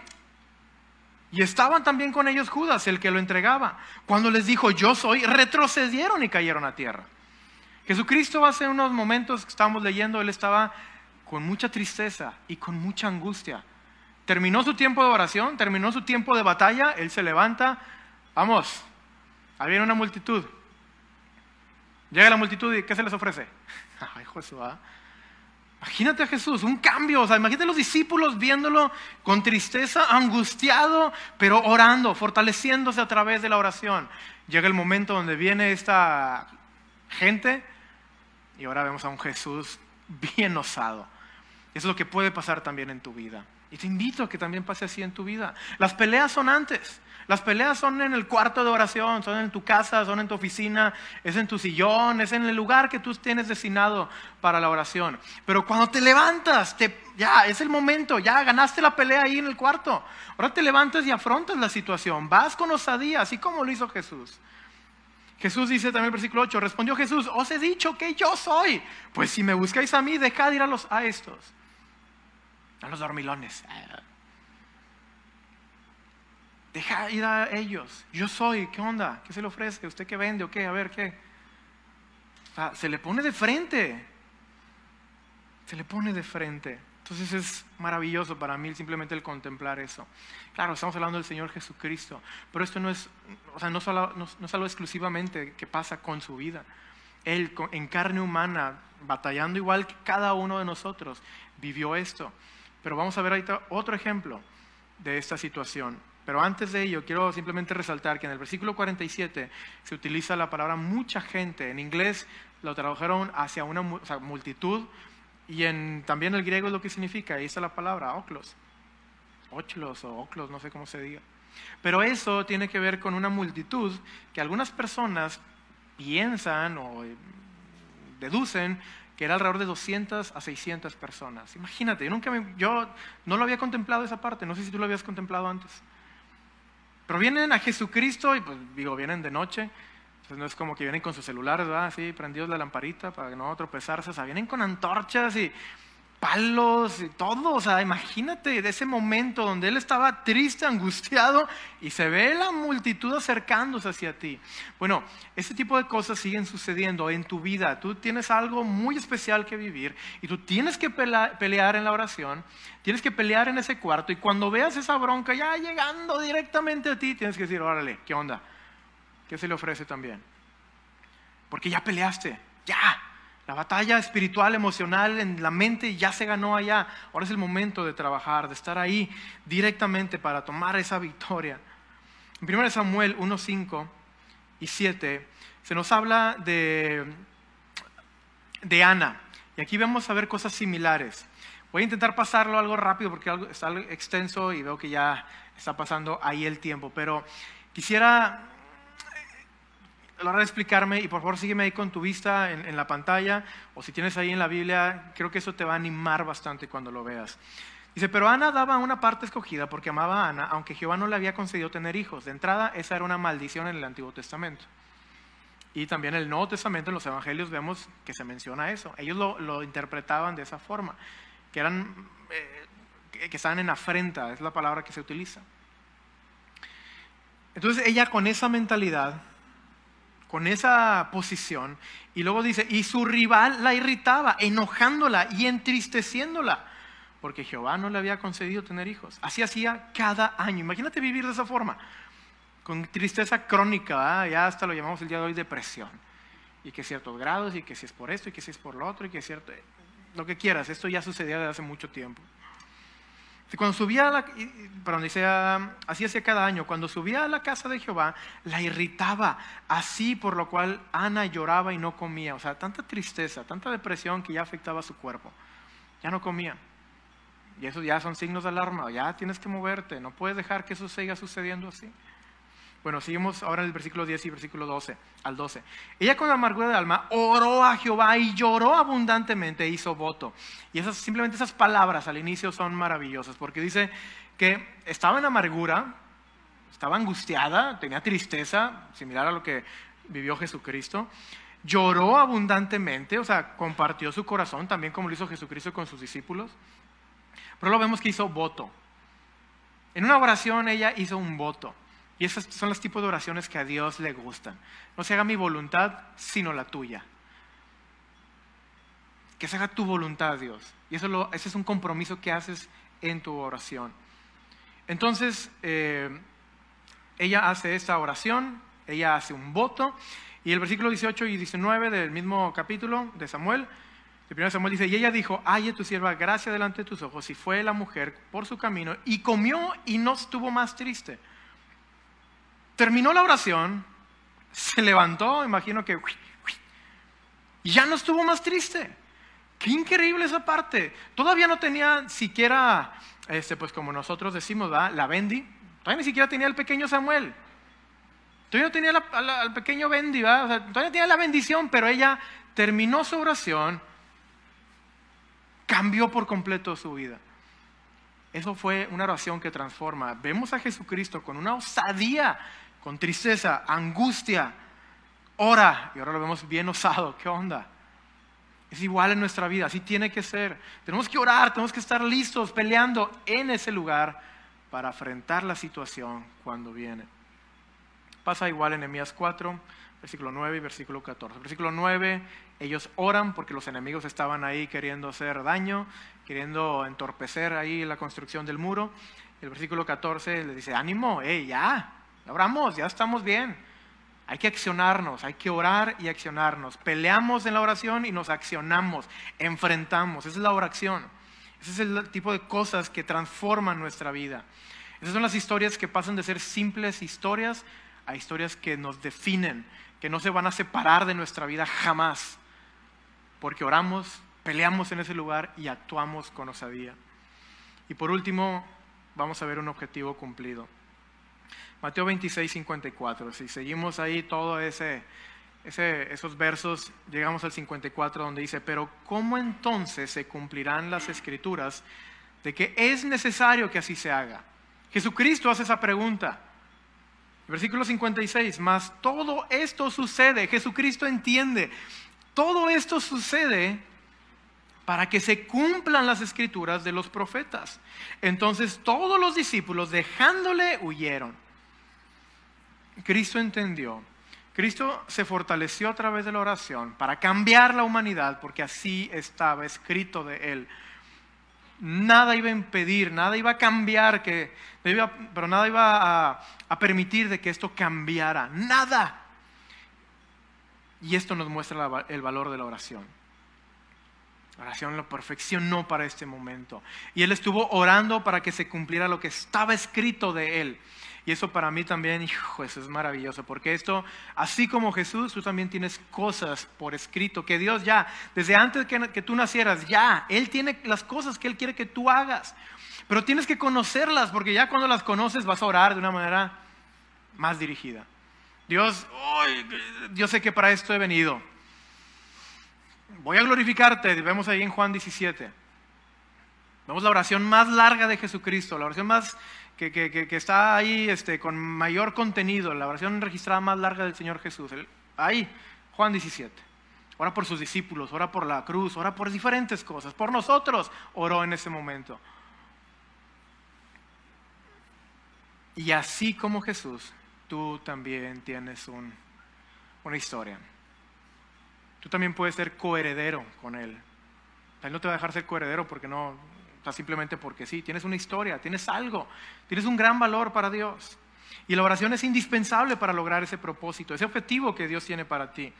Y estaban también con ellos Judas, el que lo entregaba. Cuando les dijo, yo soy, retrocedieron y cayeron a tierra. Jesucristo hace unos momentos que estábamos leyendo, él estaba con mucha tristeza y con mucha angustia. Terminó su tiempo de oración, terminó su tiempo de batalla, él se levanta, vamos, había una multitud. Llega la multitud y ¿qué se les ofrece? Ay, Josué, Imagínate a Jesús, un cambio, o sea, imagínate a los discípulos viéndolo con tristeza, angustiado, pero orando, fortaleciéndose a través de la oración. Llega el momento donde viene esta gente y ahora vemos a un Jesús bien osado. Es lo que puede pasar también en tu vida. Y te invito a que también pase así en tu vida. Las peleas son antes. Las peleas son en el cuarto de oración, son en tu casa, son en tu oficina, es en tu sillón, es en el lugar que tú tienes destinado para la oración. Pero cuando te levantas, ya es el momento, ya ganaste la pelea ahí en el cuarto. Ahora te levantas y afrontas la situación, vas con osadía, así como lo hizo Jesús. Jesús dice también el versículo 8, respondió Jesús, os he dicho que yo soy. Pues si me buscáis a mí, dejad ir a, los, a estos, a los dormilones. Deja ir a ellos. Yo soy, ¿qué onda? ¿Qué se le ofrece? ¿Usted qué vende o qué? A ver, ¿qué? se le pone de frente. Se le pone de frente. Entonces es maravilloso para mí simplemente el contemplar eso. Claro, estamos hablando del Señor Jesucristo, pero esto no es, o sea, no, solo, no, no algo exclusivamente que pasa con su vida. Él en carne humana, batallando igual que cada uno de nosotros, vivió esto. Pero vamos a ver ahorita otro ejemplo de esta situación. Pero antes de ello, quiero simplemente resaltar que en el versículo 47 se utiliza la palabra mucha gente. En inglés lo tradujeron hacia una multitud y en, también el griego es lo que significa. Ahí está la palabra, oclos. Ochlos o oclos, no sé cómo se diga. Pero eso tiene que ver con una multitud que algunas personas piensan o eh, deducen que era alrededor de 200 a 600 personas. Imagínate, yo, nunca yo no lo había contemplado esa parte, no sé si tú lo habías contemplado antes. Pero vienen a Jesucristo y pues digo, vienen de noche. Entonces no es como que vienen con sus celulares, ¿verdad? Así, prendidos la lamparita para no tropezarse. O sea, vienen con antorchas y palos y todo. O sea, imagínate de ese momento donde él estaba triste, angustiado y se ve la multitud acercándose hacia ti. Bueno, ese tipo de cosas siguen sucediendo en tu vida. Tú tienes algo muy especial que vivir y tú tienes que pelear en la oración, tienes que pelear en ese cuarto y cuando veas esa bronca ya llegando directamente a ti, tienes que decir, órale, ¿qué onda? ¿Qué se le ofrece también? Porque ya peleaste, ya, la batalla espiritual, emocional en la mente ya se ganó allá. Ahora es el momento de trabajar, de estar ahí directamente para tomar esa victoria. En 1 Samuel 1, 5 y 7 se nos habla de, de Ana. Y aquí vamos a ver cosas similares. Voy a intentar pasarlo algo rápido porque está extenso y veo que ya está pasando ahí el tiempo. Pero quisiera a la hora de explicarme, y por favor sígueme ahí con tu vista en, la pantalla, o si tienes ahí en la Biblia, creo que eso te va a animar bastante cuando lo veas. Dice, pero Ana daba una parte escogida porque amaba a Ana, aunque Jehová no le había concedido tener hijos. De entrada, esa era una maldición en el Antiguo Testamento. Y también en el Nuevo Testamento, en los Evangelios, vemos que se menciona eso. Ellos lo, interpretaban de esa forma, que eran, eh, que estaban en afrenta, es la palabra que se utiliza. Entonces ella con esa mentalidad con esa posición. Y luego dice, y su rival la irritaba, enojándola y entristeciéndola, porque Jehová no le había concedido tener hijos. Así hacía cada año. Imagínate vivir de esa forma, con tristeza crónica, ya hasta lo llamamos el día de hoy depresión. Y que ciertos grados, y que si es por esto, y que si es por lo otro, y que cierto, lo que quieras. Esto ya sucedía desde hace mucho tiempo. Cuando subía a la, dice, así hacía cada año, cuando subía a la casa de Jehová, la irritaba, así por lo cual Ana lloraba y no comía. O sea, tanta tristeza, tanta depresión que ya afectaba a su cuerpo. Ya no comía. Y eso ya son signos de alarma, ya tienes que moverte, no puedes dejar que eso siga sucediendo así. Bueno, seguimos ahora en el versículo 10 y versículo 12 al 12. Ella con amargura de alma oró a Jehová y lloró abundantemente e hizo voto. Y esas, simplemente esas palabras al inicio son maravillosas porque dice que estaba en amargura, estaba angustiada, tenía tristeza, similar a lo que vivió Jesucristo. Lloró abundantemente, o sea, compartió su corazón también como lo hizo Jesucristo con sus discípulos. Pero lo vemos que hizo voto. En una oración ella hizo un voto. Y esos son los tipos de oraciones que a Dios le gustan. No se haga mi voluntad, sino la tuya. Que se haga tu voluntad, Dios. Y eso ese es un compromiso que haces en tu oración. Entonces, eh, ella hace esta oración, ella hace un voto. Y el versículo 18 y 19 del mismo capítulo de Samuel El primer Samuel dice, y ella dijo, halle tu sierva gracia delante de tus ojos, y fue la mujer por su camino, y comió y no estuvo más triste. Terminó la oración, se levantó, imagino que, y ya no estuvo más triste. Qué increíble esa parte. Todavía no tenía siquiera, este, pues como nosotros decimos, la Bendy. Todavía ni siquiera tenía el pequeño Samuel. Todavía no tenía al pequeño Bendy, todavía tenía la bendición, pero ella terminó su oración, cambió por completo su vida. Eso fue una oración que transforma. Vemos a Jesucristo con una osadía, con tristeza, angustia, ora, y ahora lo vemos bien osado. ¿Qué onda? Es igual en nuestra vida, así tiene que ser. Tenemos que orar, tenemos que estar listos, peleando en ese lugar para afrontar la situación cuando viene. Pasa igual en Nehemías 4, versículo 9 y versículo 14. Versículo 9, ellos oran porque los enemigos estaban ahí queriendo hacer daño, queriendo entorpecer ahí la construcción del muro. El versículo 14 le dice, ánimo, hey, ya, oramos, ya estamos bien. Hay que accionarnos, hay que orar y accionarnos. Peleamos en la oración y nos accionamos, enfrentamos. Esa es la oración. Ese es el tipo de cosas que transforman nuestra vida. Esas son las historias que pasan de ser simples historias a historias que nos definen, que no se van a separar de nuestra vida jamás. Porque oramos, peleamos en ese lugar y actuamos con osadía. Y por último, vamos a ver un objetivo cumplido. Mateo 26, 54. Si seguimos ahí todo ese, esos versos, llegamos al 54 donde dice, pero ¿cómo entonces se cumplirán las escrituras de que es necesario que así se haga? Jesucristo hace esa pregunta. Versículo 56, mas todo esto sucede, Jesucristo entiende, todo esto sucede para que se cumplan las escrituras de los profetas. Entonces todos los discípulos dejándole huyeron. Cristo entendió. Cristo se fortaleció a través de la oración para cambiar la humanidad, porque así estaba escrito de él. Nada iba a impedir, nada iba a cambiar, que, pero nada iba a, a permitir de que esto cambiara. Nada. Y esto nos muestra el valor de la oración. Oración lo perfeccionó para este momento. Y él estuvo orando para que se cumpliera lo que estaba escrito de él. Y eso para mí también, hijo, eso es maravilloso, porque esto, así como Jesús, tú también tienes cosas por escrito, que Dios ya, desde antes que, tú nacieras, ya, Él tiene las cosas que Él quiere que tú hagas. Pero tienes que conocerlas, porque ya cuando las conoces vas a orar de una manera más dirigida. Dios, yo sé que para esto he venido. Voy a glorificarte, vemos ahí en Juan 17. Vemos la oración más larga de Jesucristo, la oración más que, está ahí este, con mayor contenido, la oración registrada más larga del Señor Jesús. Ahí, Juan 17. Ora por sus discípulos, ora por la cruz, ora por diferentes cosas. Por nosotros oró en ese momento. Y así como Jesús, tú también tienes una historia. Tú también puedes ser coheredero con Él. Él no te va a dejar ser coheredero porque no, simplemente porque sí, tienes una historia, tienes algo, tienes un gran valor para Dios. Y la oración es indispensable para lograr ese propósito, ese objetivo que Dios tiene para ti.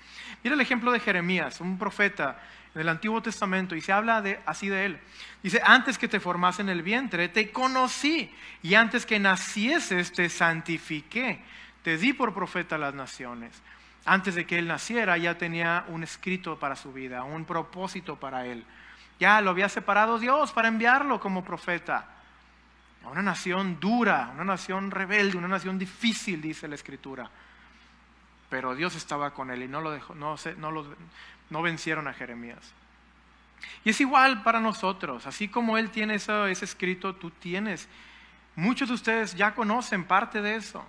Mira el ejemplo de Jeremías, un profeta en el Antiguo Testamento, y se habla de, así de él. Dice, antes que te formase en el vientre, te conocí, y antes que nacieses, te santifiqué, te di por profeta a las naciones. Antes de que él naciera, ya tenía un escrito para su vida, un propósito para él. Ya lo había separado Dios para enviarlo como profeta. A una nación dura, una nación rebelde, una nación difícil, dice la Escritura. Pero Dios estaba con él y no, lo dejó, no, no, no vencieron a Jeremías. Y es igual para nosotros, así como Él tiene ese escrito, tú tienes. Muchos de ustedes ya conocen parte de eso.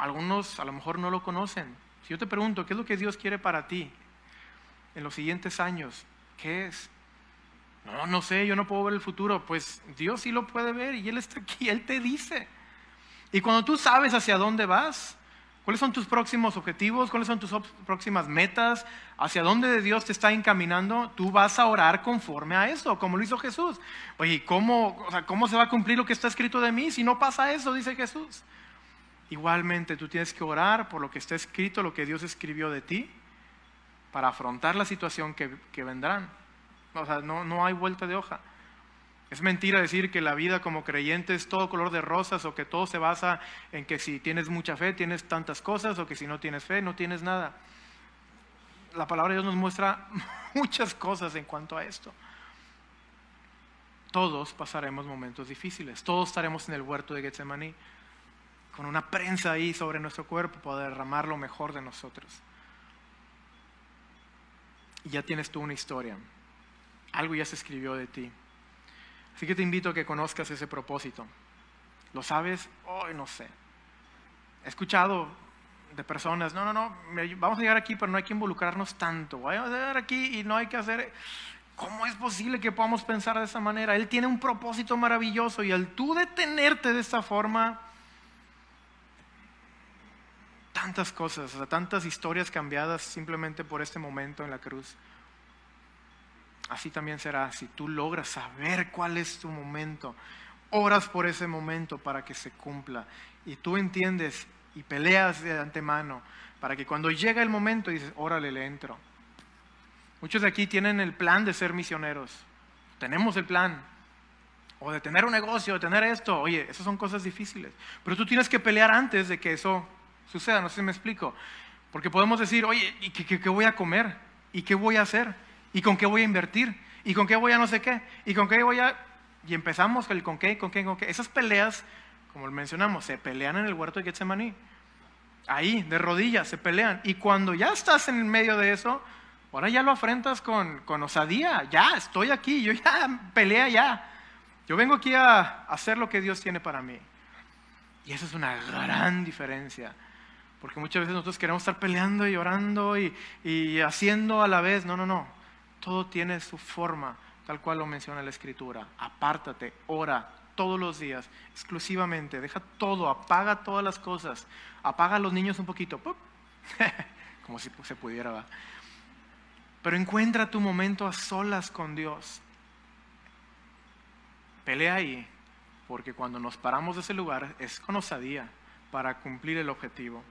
Algunos a lo mejor no lo conocen. Si yo te pregunto, ¿qué es lo que Dios quiere para ti en los siguientes años? ¿Qué es? No, no sé, yo no puedo ver el futuro. Pues Dios sí lo puede ver y Él está aquí, Él te dice. Y cuando tú sabes hacia dónde vas, cuáles son tus próximos objetivos, cuáles son tus próximas metas, hacia dónde Dios te está encaminando, tú vas a orar conforme a eso, como lo hizo Jesús. Oye, ¿cómo, ¿cómo se va a cumplir lo que está escrito de mí si no pasa eso? Dice Jesús. Igualmente, tú tienes que orar por lo que está escrito, lo que Dios escribió de ti para afrontar la situación que, que vendrán. O sea, no, no hay vuelta de hoja. Es mentira decir que la vida como creyente es todo color de rosas o que todo se basa en que si tienes mucha fe tienes tantas cosas o que si no tienes fe no tienes nada. La palabra de Dios nos muestra muchas cosas en cuanto a esto. Todos pasaremos momentos difíciles, todos estaremos en el huerto de Getsemaní con una prensa ahí sobre nuestro cuerpo para derramar lo mejor de nosotros. Y ya tienes tú una historia, algo ya se escribió de ti. Así que te invito a que conozcas ese propósito. ¿Lo sabes? Hoy no sé. He escuchado de personas, no, no, no, vamos a llegar aquí, pero no hay que involucrarnos tanto. Vamos a llegar aquí y no hay que hacer... ¿Cómo es posible que podamos pensar de esa manera? Él tiene un propósito maravilloso y al tú detenerte de esta forma, tantas cosas, tantas historias cambiadas simplemente por este momento en la cruz. Así también será si tú logras saber cuál es tu momento, oras por ese momento para que se cumpla. Y tú entiendes y peleas de antemano para que cuando llega el momento dices, órale, le entro. Muchos de aquí tienen el plan de ser misioneros, tenemos el plan, o de tener un negocio, de tener esto, oye, esas son cosas difíciles, pero tú tienes que pelear antes de que eso suceda, no sé si me explico, porque podemos decir, oye, ¿y qué, voy a comer? ¿Y qué voy a hacer? ¿Y con qué voy a invertir? ¿Y con qué voy a no sé qué? ¿Y con qué voy a...? Y empezamos el con qué, con qué, con qué. Esas peleas, como mencionamos, se pelean en el huerto de Getsemaní. Ahí, de rodillas, se pelean. Y cuando ya estás en medio de eso, ahora ya lo afrentas con, con osadía. Ya, estoy aquí, yo ya pelea ya. Yo vengo aquí a hacer lo que Dios tiene para mí. Y eso es una gran diferencia. Porque muchas veces nosotros queremos estar peleando y orando y, y haciendo a la vez. No, no, no. Todo tiene su forma, tal cual lo menciona la Escritura. Apártate, ora todos los días, exclusivamente. Deja todo, apaga todas las cosas. Apaga a los niños un poquito. Como si se pudiera. Pero encuentra tu momento a solas con Dios. Pelea ahí, porque cuando nos paramos de ese lugar es con osadía para cumplir el objetivo.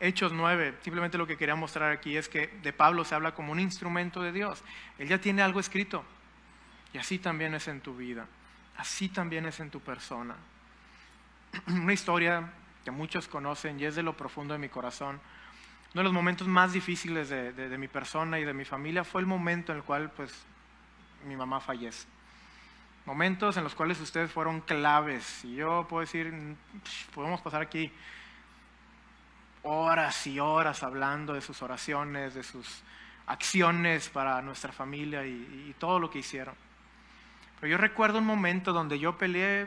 Hechos 9, simplemente lo que quería mostrar aquí es que de Pablo se habla como un instrumento de Dios. Él ya tiene algo escrito. Y así también es en tu vida. Así también es en tu persona. Una historia que muchos conocen y es de lo profundo de mi corazón. Uno de los momentos más difíciles de, de mi persona y de mi familia fue el momento en el cual pues, mi mamá fallece. Momentos en los cuales ustedes fueron claves. Y yo puedo decir, podemos pasar aquí horas y horas hablando de sus oraciones, de sus acciones para nuestra familia y, todo lo que hicieron. Pero yo recuerdo un momento donde yo peleé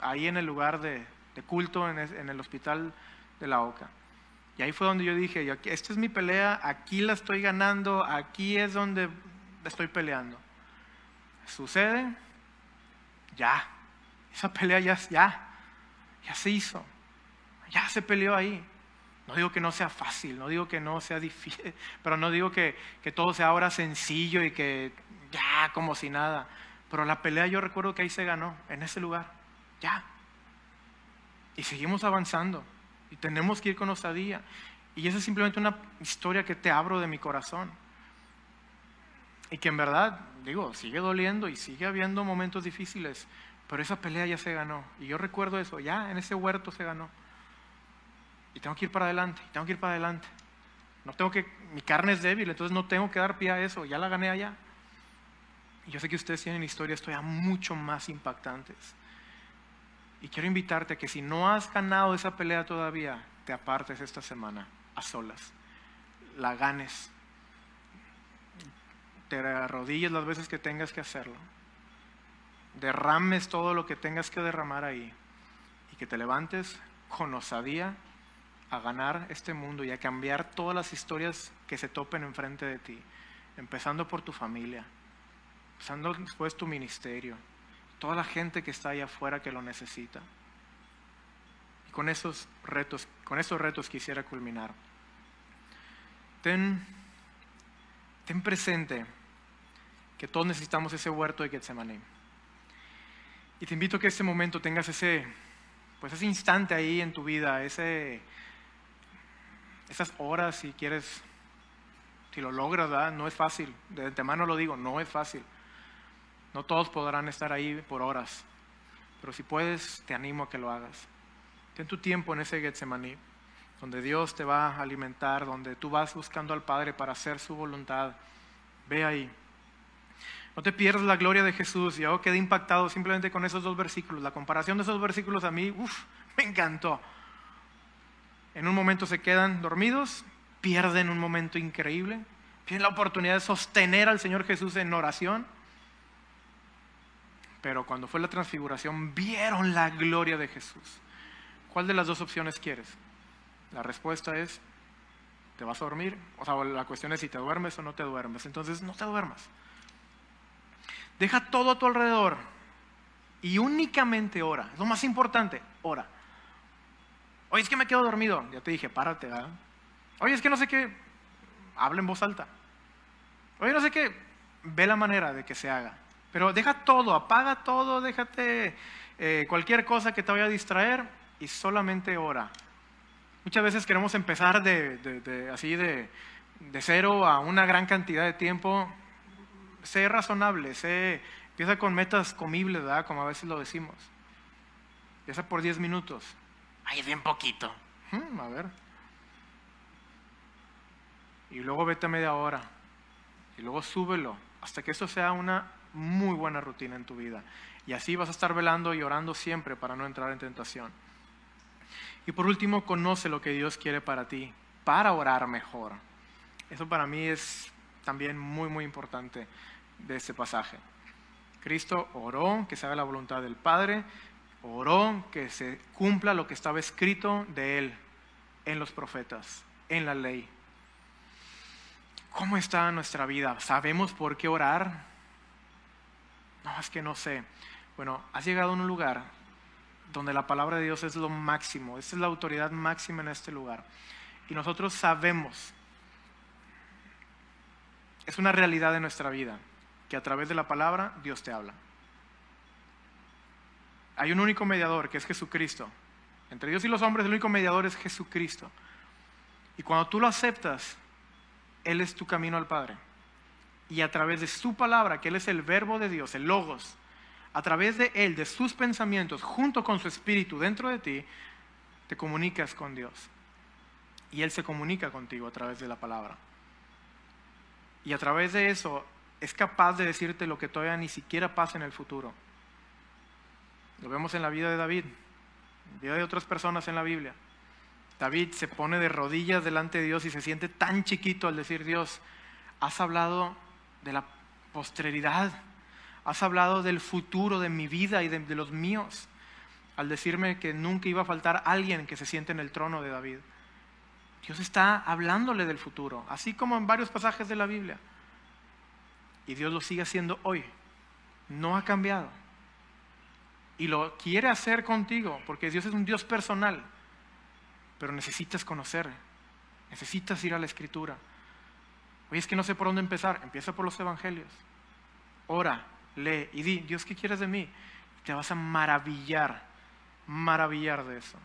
ahí en el lugar de, culto, en, el hospital de la OCA. Y ahí fue donde yo dije, esta es mi pelea, aquí la estoy ganando, aquí es donde estoy peleando. Sucede, ya, esa pelea ya, ya, ya se hizo, ya se peleó ahí. No digo que no sea fácil, no digo que no sea difícil, pero no digo que, todo sea ahora sencillo y que ya como si nada. Pero la pelea yo recuerdo que ahí se ganó, en ese lugar, ya. Y seguimos avanzando y tenemos que ir con osadía. Y esa es simplemente una historia que te abro de mi corazón. Y que en verdad, digo, sigue doliendo y sigue habiendo momentos difíciles, pero esa pelea ya se ganó. Y yo recuerdo eso, ya en ese huerto se ganó. Y tengo que ir para adelante, tengo que ir para adelante. No tengo que, mi carne es débil, entonces no tengo que dar pie a eso, ya la gané allá. Y yo sé que ustedes tienen historias todavía mucho más impactantes. Y quiero invitarte a que si no has ganado esa pelea todavía, te apartes esta semana a solas. La ganes. Te arrodilles las veces que tengas que hacerlo. Derrames todo lo que tengas que derramar ahí. Y que te levantes con osadía a ganar este mundo y a cambiar todas las historias que se topen enfrente de ti, empezando por tu familia, empezando después tu ministerio, toda la gente que está allá afuera que lo necesita. Y con esos retos, con esos retos quisiera culminar. Ten, ten presente que todos necesitamos ese huerto de Getsemaní. Y te invito a que ese momento tengas ese, pues ese instante ahí en tu vida, ese, esas horas, si quieres Si lo logras, ¿verdad? no es fácil. De antemano lo digo, no es fácil. No todos podrán estar ahí por horas. Pero si puedes, te animo a que lo hagas. Ten tu tiempo en ese Getsemaní, donde Dios te va a alimentar, donde tú vas buscando al Padre para hacer su voluntad. Ve ahí. No te pierdas la gloria de Jesús. Yo quedé impactado simplemente con esos dos versículos. La comparación de esos versículos a mí, uff, me encantó. En un momento se quedan dormidos, pierden un momento increíble, tienen la oportunidad de sostener al Señor Jesús en oración. Pero cuando fue la transfiguración, vieron la gloria de Jesús. ¿Cuál de las dos opciones quieres? La respuesta es, ¿te vas a dormir? O sea, la cuestión es si te duermes o no te duermes. Entonces, no te duermas. Deja todo a tu alrededor y únicamente ora. Es lo más importante, ora. Oye, es que me quedo dormido. Ya te dije, párate, ¿verdad? Oye, es que no sé qué. Habla en voz alta. Oye, no sé qué. Ve la manera de que se haga. Pero deja todo, apaga todo, déjate eh, cualquier cosa que te vaya a distraer y solamente ora. Muchas veces queremos empezar de, así de, de, cero a una gran cantidad de tiempo. Sé razonable, sé, empieza con metas comibles, ¿verdad? Como a veces lo decimos. Empieza por 10 minutos. Ay, bien poquito. Hmm, a ver. Y luego vete a media hora. Y luego súbelo. Hasta que eso sea una muy buena rutina en tu vida. Y así vas a estar velando y orando siempre para no entrar en tentación. Y por último, conoce lo que Dios quiere para ti, para orar mejor. Eso para mí es también muy, muy importante de este pasaje. Cristo oró que se haga la voluntad del Padre, oró que se cumpla lo que estaba escrito de Él en los profetas, en la ley. ¿Cómo está nuestra vida? ¿Sabemos por qué orar? No, es que no sé. Bueno, has llegado a un lugar donde la palabra de Dios es lo máximo, esa es la autoridad máxima en este lugar. Y nosotros sabemos, es una realidad de nuestra vida, que a través de la palabra Dios te habla. Hay un único mediador, que es Jesucristo. Entre Dios y los hombres el único mediador es Jesucristo. Y cuando tú lo aceptas, Él es tu camino al Padre y a través de su palabra, que Él es el verbo de Dios, el logos, a través de Él, de sus pensamientos, junto con su espíritu dentro de ti, te comunicas con Dios. Y Él se comunica contigo a través de la palabra. Y a través de eso es capaz de decirte lo que todavía ni siquiera pasa en el futuro. Lo vemos en la vida de David, en la vida de otras personas en la Biblia. David se pone de rodillas delante de Dios y se siente tan chiquito al decir, Dios, has hablado de la posteridad. Has hablado del futuro de mi vida y de, los míos al decirme que nunca iba a faltar alguien que se siente en el trono de David. Dios está hablándole del futuro, así como en varios pasajes de la Biblia. Y Dios lo sigue haciendo hoy. No ha cambiado. Y lo quiere hacer contigo, porque Dios es un Dios personal. Pero necesitas conocer, necesitas ir a la escritura. Oye, es que no sé por dónde empezar. Empieza por los evangelios. Ora, lee y di, Dios, ¿qué quieres de mí? te vas a maravillar, maravillar de eso.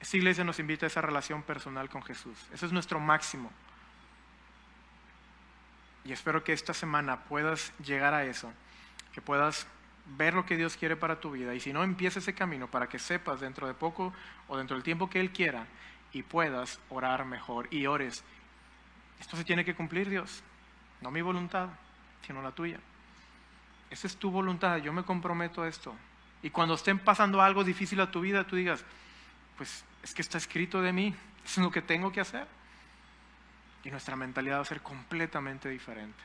Esta iglesia nos invita a esa relación personal con Jesús. Ese es nuestro máximo. Y espero que esta semana puedas llegar a eso, que puedas ver lo que Dios quiere para tu vida. Y si no, empieza ese camino para que sepas dentro de poco o dentro del tiempo que Él quiera y puedas orar mejor y ores esto se tiene que cumplir, Dios. No mi voluntad, sino la tuya. Esa es tu voluntad, yo me comprometo a esto. Y cuando estén pasando algo difícil a tu vida, tú digas, pues es que está escrito de mí, es lo que tengo que hacer. Y nuestra mentalidad va a ser completamente diferente.